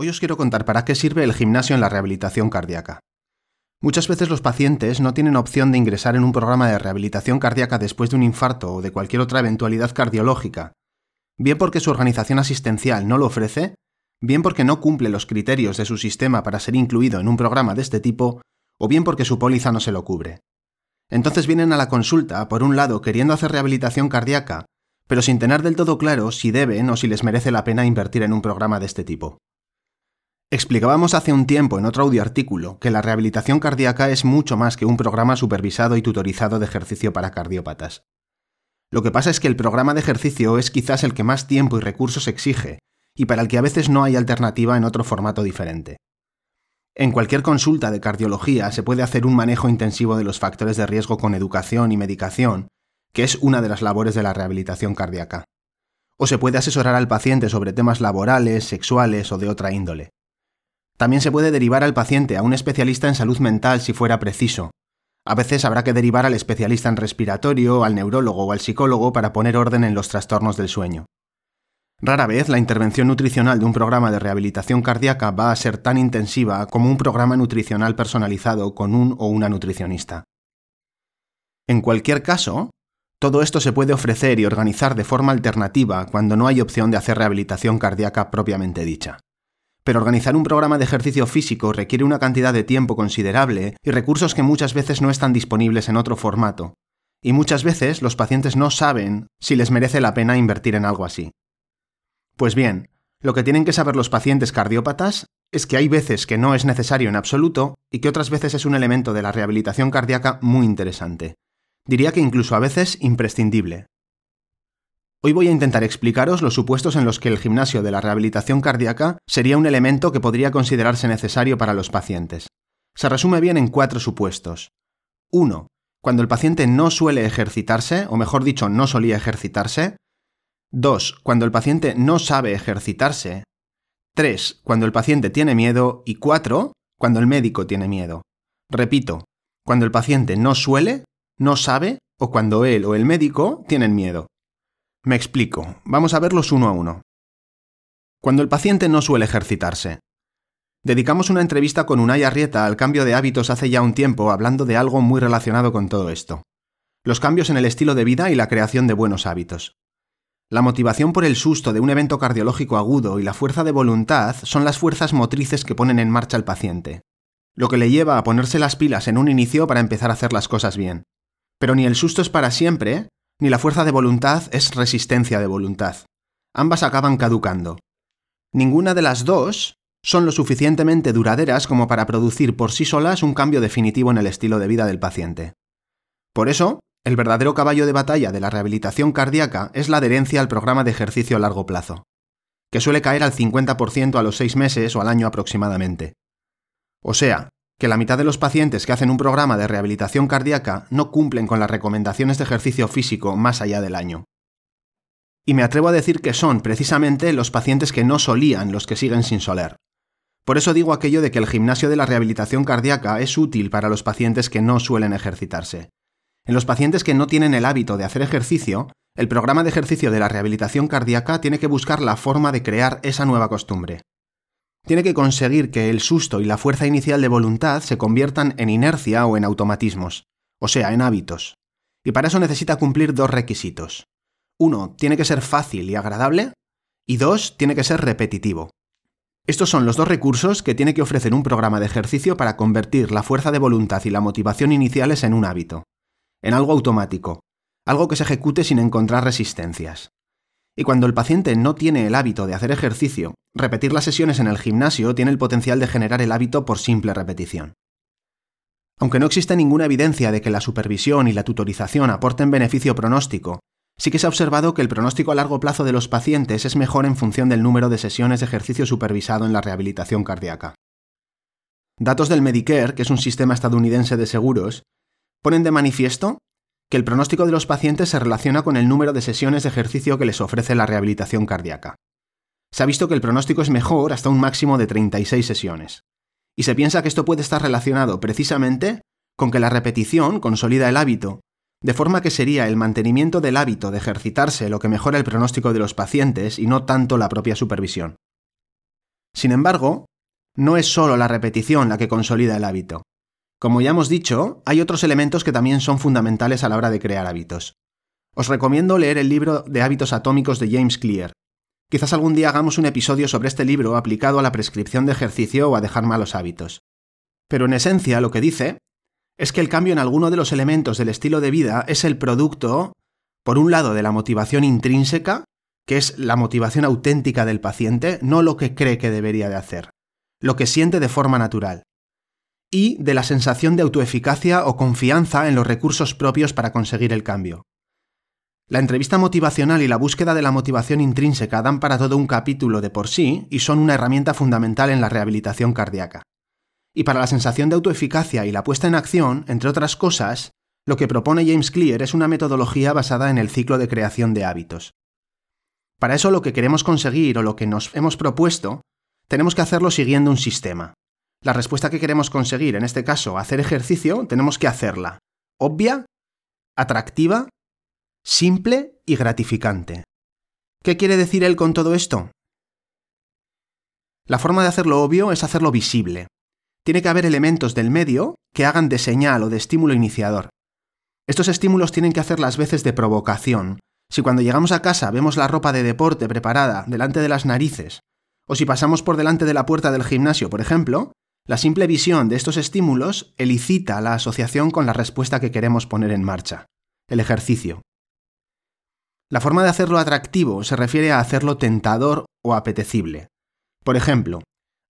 Hoy os quiero contar para qué sirve el gimnasio en la rehabilitación cardíaca. Muchas veces los pacientes no tienen opción de ingresar en un programa de rehabilitación cardíaca después de un infarto o de cualquier otra eventualidad cardiológica, bien porque su organización asistencial no lo ofrece, bien porque no cumple los criterios de su sistema para ser incluido en un programa de este tipo, o bien porque su póliza no se lo cubre. Entonces vienen a la consulta, por un lado, queriendo hacer rehabilitación cardíaca, pero sin tener del todo claro si deben o si les merece la pena invertir en un programa de este tipo. Explicábamos hace un tiempo en otro audioartículo que la rehabilitación cardíaca es mucho más que un programa supervisado y tutorizado de ejercicio para cardiópatas. Lo que pasa es que el programa de ejercicio es quizás el que más tiempo y recursos exige, y para el que a veces no hay alternativa en otro formato diferente. En cualquier consulta de cardiología se puede hacer un manejo intensivo de los factores de riesgo con educación y medicación, que es una de las labores de la rehabilitación cardíaca. O se puede asesorar al paciente sobre temas laborales, sexuales o de otra índole. También se puede derivar al paciente a un especialista en salud mental si fuera preciso. A veces habrá que derivar al especialista en respiratorio, al neurólogo o al psicólogo para poner orden en los trastornos del sueño. Rara vez la intervención nutricional de un programa de rehabilitación cardíaca va a ser tan intensiva como un programa nutricional personalizado con un o una nutricionista. En cualquier caso, todo esto se puede ofrecer y organizar de forma alternativa cuando no hay opción de hacer rehabilitación cardíaca propiamente dicha pero organizar un programa de ejercicio físico requiere una cantidad de tiempo considerable y recursos que muchas veces no están disponibles en otro formato. Y muchas veces los pacientes no saben si les merece la pena invertir en algo así. Pues bien, lo que tienen que saber los pacientes cardiópatas es que hay veces que no es necesario en absoluto y que otras veces es un elemento de la rehabilitación cardíaca muy interesante. Diría que incluso a veces imprescindible. Hoy voy a intentar explicaros los supuestos en los que el gimnasio de la rehabilitación cardíaca sería un elemento que podría considerarse necesario para los pacientes. Se resume bien en cuatro supuestos. 1. Cuando el paciente no suele ejercitarse, o mejor dicho, no solía ejercitarse. 2. Cuando el paciente no sabe ejercitarse. 3. Cuando el paciente tiene miedo. Y 4. Cuando el médico tiene miedo. Repito, cuando el paciente no suele, no sabe o cuando él o el médico tienen miedo. Me explico. Vamos a verlos uno a uno. Cuando el paciente no suele ejercitarse. Dedicamos una entrevista con Unai Arrieta al cambio de hábitos hace ya un tiempo hablando de algo muy relacionado con todo esto. Los cambios en el estilo de vida y la creación de buenos hábitos. La motivación por el susto de un evento cardiológico agudo y la fuerza de voluntad son las fuerzas motrices que ponen en marcha al paciente, lo que le lleva a ponerse las pilas en un inicio para empezar a hacer las cosas bien. Pero ni el susto es para siempre, ni la fuerza de voluntad es resistencia de voluntad. Ambas acaban caducando. Ninguna de las dos son lo suficientemente duraderas como para producir por sí solas un cambio definitivo en el estilo de vida del paciente. Por eso, el verdadero caballo de batalla de la rehabilitación cardíaca es la adherencia al programa de ejercicio a largo plazo, que suele caer al 50% a los seis meses o al año aproximadamente. O sea, que la mitad de los pacientes que hacen un programa de rehabilitación cardíaca no cumplen con las recomendaciones de ejercicio físico más allá del año. Y me atrevo a decir que son precisamente los pacientes que no solían los que siguen sin soler. Por eso digo aquello de que el gimnasio de la rehabilitación cardíaca es útil para los pacientes que no suelen ejercitarse. En los pacientes que no tienen el hábito de hacer ejercicio, el programa de ejercicio de la rehabilitación cardíaca tiene que buscar la forma de crear esa nueva costumbre tiene que conseguir que el susto y la fuerza inicial de voluntad se conviertan en inercia o en automatismos, o sea, en hábitos. Y para eso necesita cumplir dos requisitos. Uno, tiene que ser fácil y agradable, y dos, tiene que ser repetitivo. Estos son los dos recursos que tiene que ofrecer un programa de ejercicio para convertir la fuerza de voluntad y la motivación iniciales en un hábito, en algo automático, algo que se ejecute sin encontrar resistencias. Y cuando el paciente no tiene el hábito de hacer ejercicio, repetir las sesiones en el gimnasio tiene el potencial de generar el hábito por simple repetición. Aunque no existe ninguna evidencia de que la supervisión y la tutorización aporten beneficio pronóstico, sí que se ha observado que el pronóstico a largo plazo de los pacientes es mejor en función del número de sesiones de ejercicio supervisado en la rehabilitación cardíaca. Datos del Medicare, que es un sistema estadounidense de seguros, ponen de manifiesto que el pronóstico de los pacientes se relaciona con el número de sesiones de ejercicio que les ofrece la rehabilitación cardíaca. Se ha visto que el pronóstico es mejor hasta un máximo de 36 sesiones. Y se piensa que esto puede estar relacionado precisamente con que la repetición consolida el hábito, de forma que sería el mantenimiento del hábito de ejercitarse lo que mejora el pronóstico de los pacientes y no tanto la propia supervisión. Sin embargo, no es solo la repetición la que consolida el hábito. Como ya hemos dicho, hay otros elementos que también son fundamentales a la hora de crear hábitos. Os recomiendo leer el libro de hábitos atómicos de James Clear. Quizás algún día hagamos un episodio sobre este libro aplicado a la prescripción de ejercicio o a dejar malos hábitos. Pero en esencia lo que dice es que el cambio en alguno de los elementos del estilo de vida es el producto, por un lado, de la motivación intrínseca, que es la motivación auténtica del paciente, no lo que cree que debería de hacer, lo que siente de forma natural y de la sensación de autoeficacia o confianza en los recursos propios para conseguir el cambio. La entrevista motivacional y la búsqueda de la motivación intrínseca dan para todo un capítulo de por sí y son una herramienta fundamental en la rehabilitación cardíaca. Y para la sensación de autoeficacia y la puesta en acción, entre otras cosas, lo que propone James Clear es una metodología basada en el ciclo de creación de hábitos. Para eso lo que queremos conseguir o lo que nos hemos propuesto, tenemos que hacerlo siguiendo un sistema, la respuesta que queremos conseguir, en este caso, hacer ejercicio, tenemos que hacerla obvia, atractiva, simple y gratificante. ¿Qué quiere decir él con todo esto? La forma de hacerlo obvio es hacerlo visible. Tiene que haber elementos del medio que hagan de señal o de estímulo iniciador. Estos estímulos tienen que hacer las veces de provocación. Si cuando llegamos a casa vemos la ropa de deporte preparada delante de las narices, o si pasamos por delante de la puerta del gimnasio, por ejemplo, la simple visión de estos estímulos elicita la asociación con la respuesta que queremos poner en marcha, el ejercicio. La forma de hacerlo atractivo se refiere a hacerlo tentador o apetecible. Por ejemplo,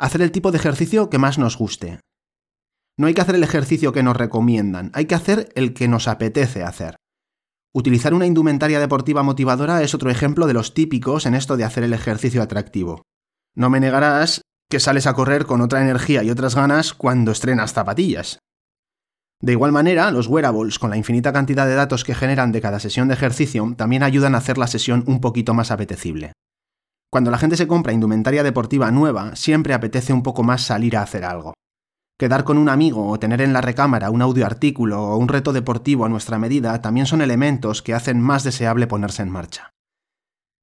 hacer el tipo de ejercicio que más nos guste. No hay que hacer el ejercicio que nos recomiendan, hay que hacer el que nos apetece hacer. Utilizar una indumentaria deportiva motivadora es otro ejemplo de los típicos en esto de hacer el ejercicio atractivo. No me negarás que sales a correr con otra energía y otras ganas cuando estrenas zapatillas. De igual manera, los wearables, con la infinita cantidad de datos que generan de cada sesión de ejercicio, también ayudan a hacer la sesión un poquito más apetecible. Cuando la gente se compra indumentaria deportiva nueva, siempre apetece un poco más salir a hacer algo. Quedar con un amigo o tener en la recámara un audio artículo o un reto deportivo a nuestra medida también son elementos que hacen más deseable ponerse en marcha.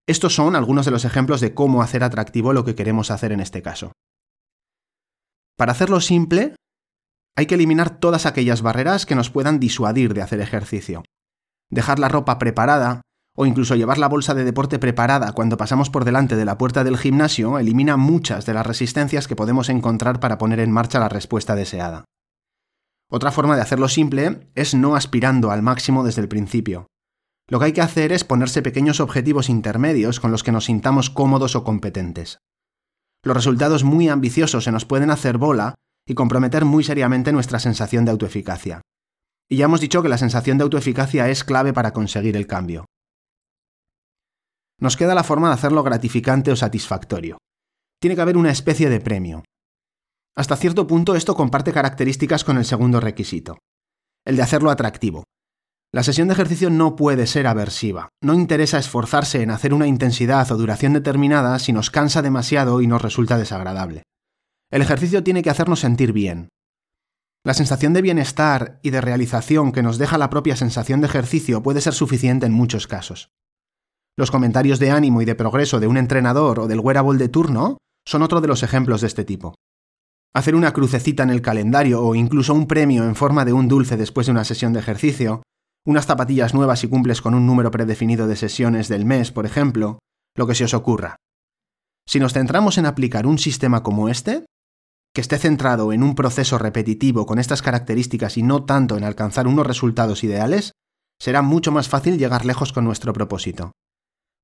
Estos son algunos de los ejemplos de cómo hacer atractivo lo que queremos hacer en este caso. Para hacerlo simple, hay que eliminar todas aquellas barreras que nos puedan disuadir de hacer ejercicio. Dejar la ropa preparada o incluso llevar la bolsa de deporte preparada cuando pasamos por delante de la puerta del gimnasio elimina muchas de las resistencias que podemos encontrar para poner en marcha la respuesta deseada. Otra forma de hacerlo simple es no aspirando al máximo desde el principio. Lo que hay que hacer es ponerse pequeños objetivos intermedios con los que nos sintamos cómodos o competentes. Los resultados muy ambiciosos se nos pueden hacer bola y comprometer muy seriamente nuestra sensación de autoeficacia. Y ya hemos dicho que la sensación de autoeficacia es clave para conseguir el cambio. Nos queda la forma de hacerlo gratificante o satisfactorio. Tiene que haber una especie de premio. Hasta cierto punto esto comparte características con el segundo requisito, el de hacerlo atractivo, la sesión de ejercicio no puede ser aversiva. No interesa esforzarse en hacer una intensidad o duración determinada si nos cansa demasiado y nos resulta desagradable. El ejercicio tiene que hacernos sentir bien. La sensación de bienestar y de realización que nos deja la propia sensación de ejercicio puede ser suficiente en muchos casos. Los comentarios de ánimo y de progreso de un entrenador o del wearable de turno son otro de los ejemplos de este tipo. Hacer una crucecita en el calendario o incluso un premio en forma de un dulce después de una sesión de ejercicio unas zapatillas nuevas si cumples con un número predefinido de sesiones del mes, por ejemplo, lo que se os ocurra. Si nos centramos en aplicar un sistema como este, que esté centrado en un proceso repetitivo con estas características y no tanto en alcanzar unos resultados ideales, será mucho más fácil llegar lejos con nuestro propósito.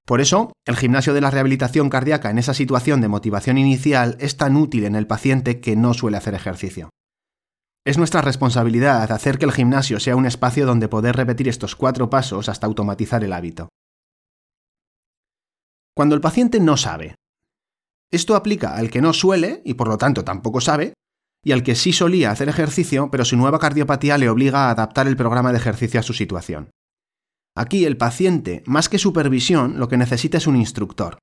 Por eso, el gimnasio de la rehabilitación cardíaca en esa situación de motivación inicial es tan útil en el paciente que no suele hacer ejercicio. Es nuestra responsabilidad hacer que el gimnasio sea un espacio donde poder repetir estos cuatro pasos hasta automatizar el hábito. Cuando el paciente no sabe. Esto aplica al que no suele y por lo tanto tampoco sabe, y al que sí solía hacer ejercicio, pero su nueva cardiopatía le obliga a adaptar el programa de ejercicio a su situación. Aquí el paciente, más que supervisión, lo que necesita es un instructor.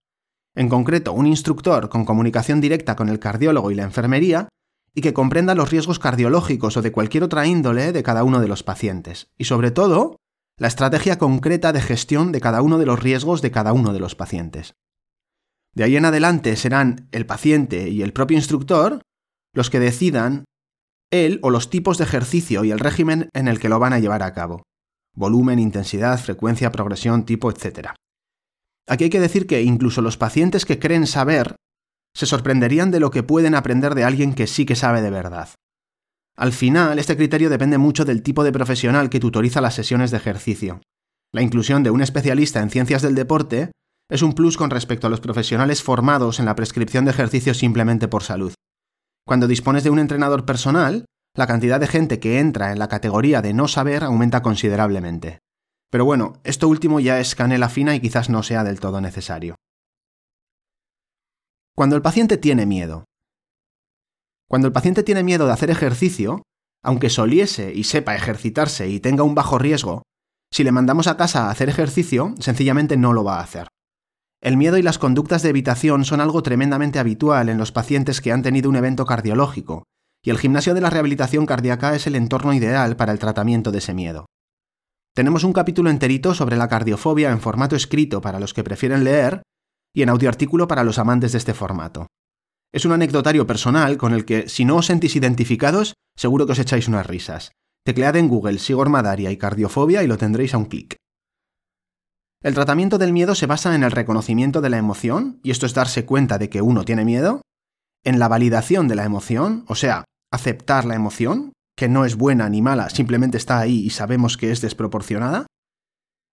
En concreto, un instructor con comunicación directa con el cardiólogo y la enfermería, y que comprenda los riesgos cardiológicos o de cualquier otra índole de cada uno de los pacientes. Y sobre todo, la estrategia concreta de gestión de cada uno de los riesgos de cada uno de los pacientes. De ahí en adelante serán el paciente y el propio instructor los que decidan él o los tipos de ejercicio y el régimen en el que lo van a llevar a cabo. Volumen, intensidad, frecuencia, progresión, tipo, etc. Aquí hay que decir que incluso los pacientes que creen saber se sorprenderían de lo que pueden aprender de alguien que sí que sabe de verdad. Al final, este criterio depende mucho del tipo de profesional que tutoriza las sesiones de ejercicio. La inclusión de un especialista en ciencias del deporte es un plus con respecto a los profesionales formados en la prescripción de ejercicio simplemente por salud. Cuando dispones de un entrenador personal, la cantidad de gente que entra en la categoría de no saber aumenta considerablemente. Pero bueno, esto último ya es canela fina y quizás no sea del todo necesario. Cuando el paciente tiene miedo. Cuando el paciente tiene miedo de hacer ejercicio, aunque soliese y sepa ejercitarse y tenga un bajo riesgo, si le mandamos a casa a hacer ejercicio, sencillamente no lo va a hacer. El miedo y las conductas de evitación son algo tremendamente habitual en los pacientes que han tenido un evento cardiológico, y el gimnasio de la rehabilitación cardíaca es el entorno ideal para el tratamiento de ese miedo. Tenemos un capítulo enterito sobre la cardiofobia en formato escrito para los que prefieren leer y en audioartículo para los amantes de este formato. Es un anecdotario personal con el que, si no os sentís identificados, seguro que os echáis unas risas. Teclead en Google Sigor Madaria y cardiofobia y lo tendréis a un clic. El tratamiento del miedo se basa en el reconocimiento de la emoción, y esto es darse cuenta de que uno tiene miedo, en la validación de la emoción, o sea, aceptar la emoción, que no es buena ni mala, simplemente está ahí y sabemos que es desproporcionada,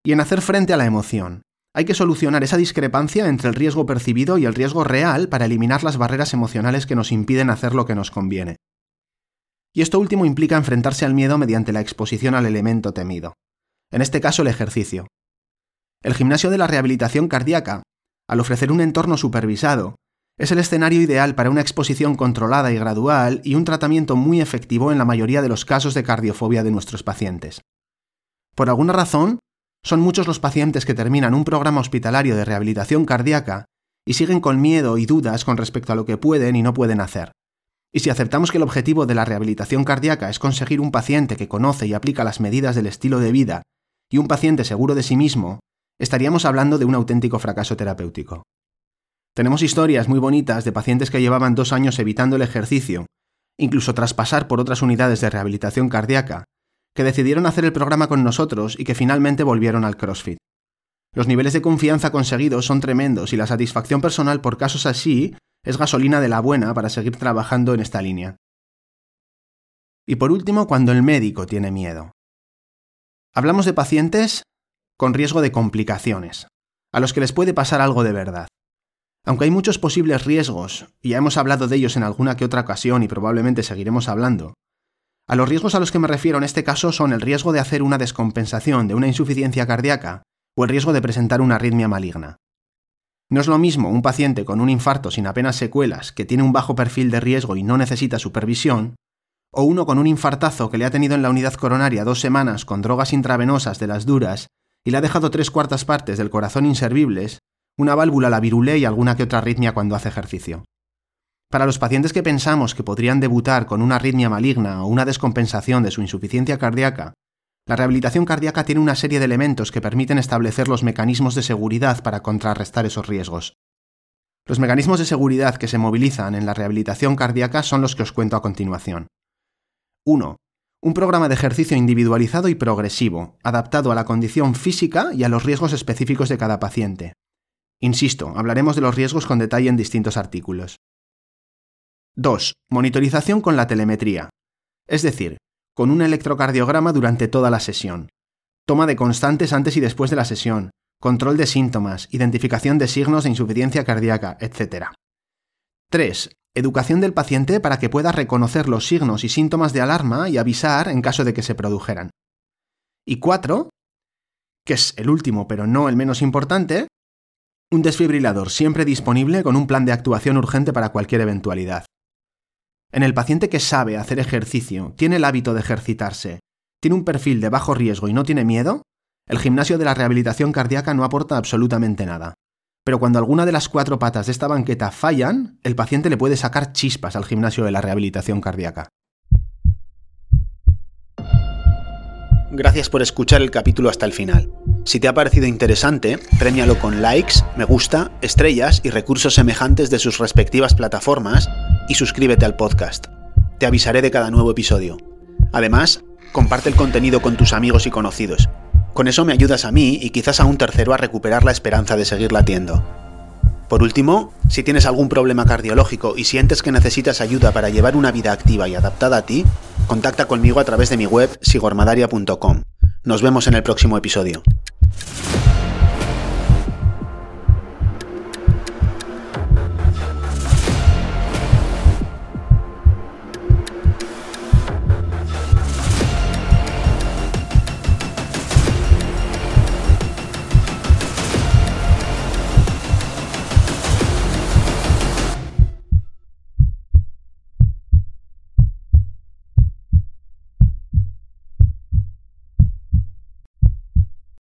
y en hacer frente a la emoción. Hay que solucionar esa discrepancia entre el riesgo percibido y el riesgo real para eliminar las barreras emocionales que nos impiden hacer lo que nos conviene. Y esto último implica enfrentarse al miedo mediante la exposición al elemento temido. En este caso el ejercicio, el gimnasio de la rehabilitación cardíaca, al ofrecer un entorno supervisado, es el escenario ideal para una exposición controlada y gradual y un tratamiento muy efectivo en la mayoría de los casos de cardiofobia de nuestros pacientes. Por alguna razón, son muchos los pacientes que terminan un programa hospitalario de rehabilitación cardíaca y siguen con miedo y dudas con respecto a lo que pueden y no pueden hacer. Y si aceptamos que el objetivo de la rehabilitación cardíaca es conseguir un paciente que conoce y aplica las medidas del estilo de vida y un paciente seguro de sí mismo, estaríamos hablando de un auténtico fracaso terapéutico. Tenemos historias muy bonitas de pacientes que llevaban dos años evitando el ejercicio, incluso tras pasar por otras unidades de rehabilitación cardíaca, que decidieron hacer el programa con nosotros y que finalmente volvieron al CrossFit. Los niveles de confianza conseguidos son tremendos y la satisfacción personal por casos así es gasolina de la buena para seguir trabajando en esta línea. Y por último, cuando el médico tiene miedo. Hablamos de pacientes con riesgo de complicaciones, a los que les puede pasar algo de verdad. Aunque hay muchos posibles riesgos, y ya hemos hablado de ellos en alguna que otra ocasión y probablemente seguiremos hablando, a los riesgos a los que me refiero en este caso son el riesgo de hacer una descompensación de una insuficiencia cardíaca o el riesgo de presentar una arritmia maligna. No es lo mismo un paciente con un infarto sin apenas secuelas que tiene un bajo perfil de riesgo y no necesita supervisión, o uno con un infartazo que le ha tenido en la unidad coronaria dos semanas con drogas intravenosas de las duras y le ha dejado tres cuartas partes del corazón inservibles, una válvula la virulé y alguna que otra arritmia cuando hace ejercicio. Para los pacientes que pensamos que podrían debutar con una arritmia maligna o una descompensación de su insuficiencia cardíaca, la rehabilitación cardíaca tiene una serie de elementos que permiten establecer los mecanismos de seguridad para contrarrestar esos riesgos. Los mecanismos de seguridad que se movilizan en la rehabilitación cardíaca son los que os cuento a continuación. 1 un programa de ejercicio individualizado y progresivo, adaptado a la condición física y a los riesgos específicos de cada paciente. Insisto, hablaremos de los riesgos con detalle en distintos artículos. 2. Monitorización con la telemetría, es decir, con un electrocardiograma durante toda la sesión. Toma de constantes antes y después de la sesión, control de síntomas, identificación de signos de insuficiencia cardíaca, etc. 3 educación del paciente para que pueda reconocer los signos y síntomas de alarma y avisar en caso de que se produjeran. Y cuatro, que es el último pero no el menos importante, Un desfibrilador siempre disponible con un plan de actuación urgente para cualquier eventualidad. En el paciente que sabe hacer ejercicio, tiene el hábito de ejercitarse, tiene un perfil de bajo riesgo y no tiene miedo, el gimnasio de la rehabilitación cardíaca no aporta absolutamente nada. Pero cuando alguna de las cuatro patas de esta banqueta fallan, el paciente le puede sacar chispas al gimnasio de la rehabilitación cardíaca. Gracias por escuchar el capítulo hasta el final. Si te ha parecido interesante, premialo con likes, me gusta, estrellas y recursos semejantes de sus respectivas plataformas y suscríbete al podcast. Te avisaré de cada nuevo episodio. Además, comparte el contenido con tus amigos y conocidos. Con eso me ayudas a mí y quizás a un tercero a recuperar la esperanza de seguir latiendo. Por último, si tienes algún problema cardiológico y sientes que necesitas ayuda para llevar una vida activa y adaptada a ti, contacta conmigo a través de mi web sigormadaria.com. Nos vemos en el próximo episodio.